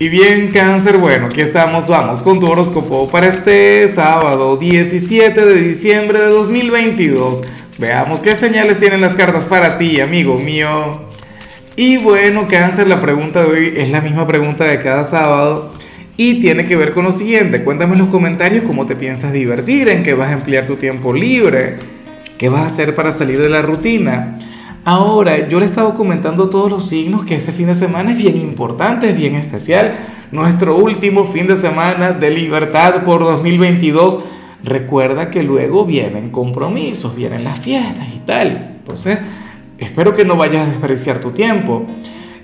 Y bien, cáncer, bueno, aquí estamos, vamos con tu horóscopo para este sábado 17 de diciembre de 2022. Veamos qué señales tienen las cartas para ti, amigo mío. Y bueno, cáncer, la pregunta de hoy es la misma pregunta de cada sábado y tiene que ver con lo siguiente. Cuéntame en los comentarios cómo te piensas divertir, en qué vas a emplear tu tiempo libre, qué vas a hacer para salir de la rutina. Ahora, yo le he estado comentando todos los signos que este fin de semana es bien importante, es bien especial. Nuestro último fin de semana de libertad por 2022. Recuerda que luego vienen compromisos, vienen las fiestas y tal. Entonces, espero que no vayas a despreciar tu tiempo.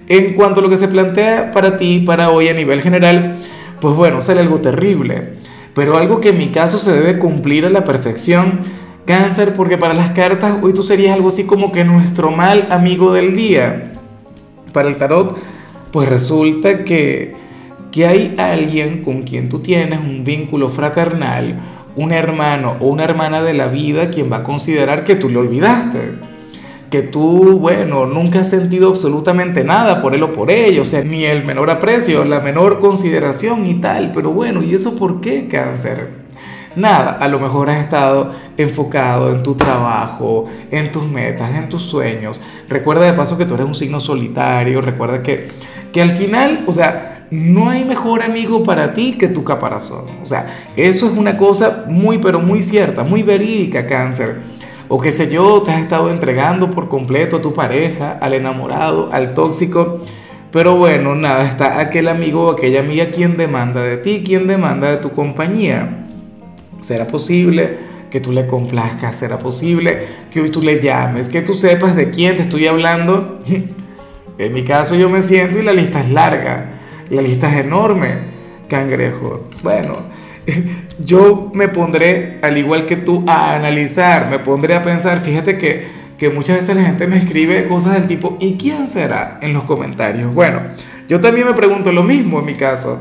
En cuanto a lo que se plantea para ti, para hoy a nivel general, pues bueno, sale algo terrible. Pero algo que en mi caso se debe cumplir a la perfección Cáncer, porque para las cartas hoy tú serías algo así como que nuestro mal amigo del día. Para el tarot, pues resulta que, que hay alguien con quien tú tienes un vínculo fraternal, un hermano o una hermana de la vida quien va a considerar que tú le olvidaste. Que tú, bueno, nunca has sentido absolutamente nada por él o por ella, o sea, ni el menor aprecio, la menor consideración y tal. Pero bueno, ¿y eso por qué, cáncer? Nada, a lo mejor has estado enfocado en tu trabajo, en tus metas, en tus sueños. Recuerda de paso que tú eres un signo solitario, recuerda que, que al final, o sea, no hay mejor amigo para ti que tu caparazón. O sea, eso es una cosa muy, pero muy cierta, muy verídica, cáncer. O qué sé yo, te has estado entregando por completo a tu pareja, al enamorado, al tóxico. Pero bueno, nada, está aquel amigo o aquella amiga quien demanda de ti, quien demanda de tu compañía. ¿Será posible que tú le complazcas? ¿Será posible que hoy tú le llames? Que tú sepas de quién te estoy hablando. En mi caso yo me siento y la lista es larga. La lista es enorme, cangrejo. Bueno, yo me pondré, al igual que tú, a analizar, me pondré a pensar. Fíjate que, que muchas veces la gente me escribe cosas del tipo, ¿y quién será? en los comentarios. Bueno, yo también me pregunto lo mismo en mi caso.